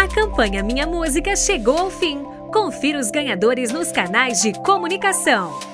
A campanha Minha Música chegou ao fim. Confira os ganhadores nos canais de comunicação.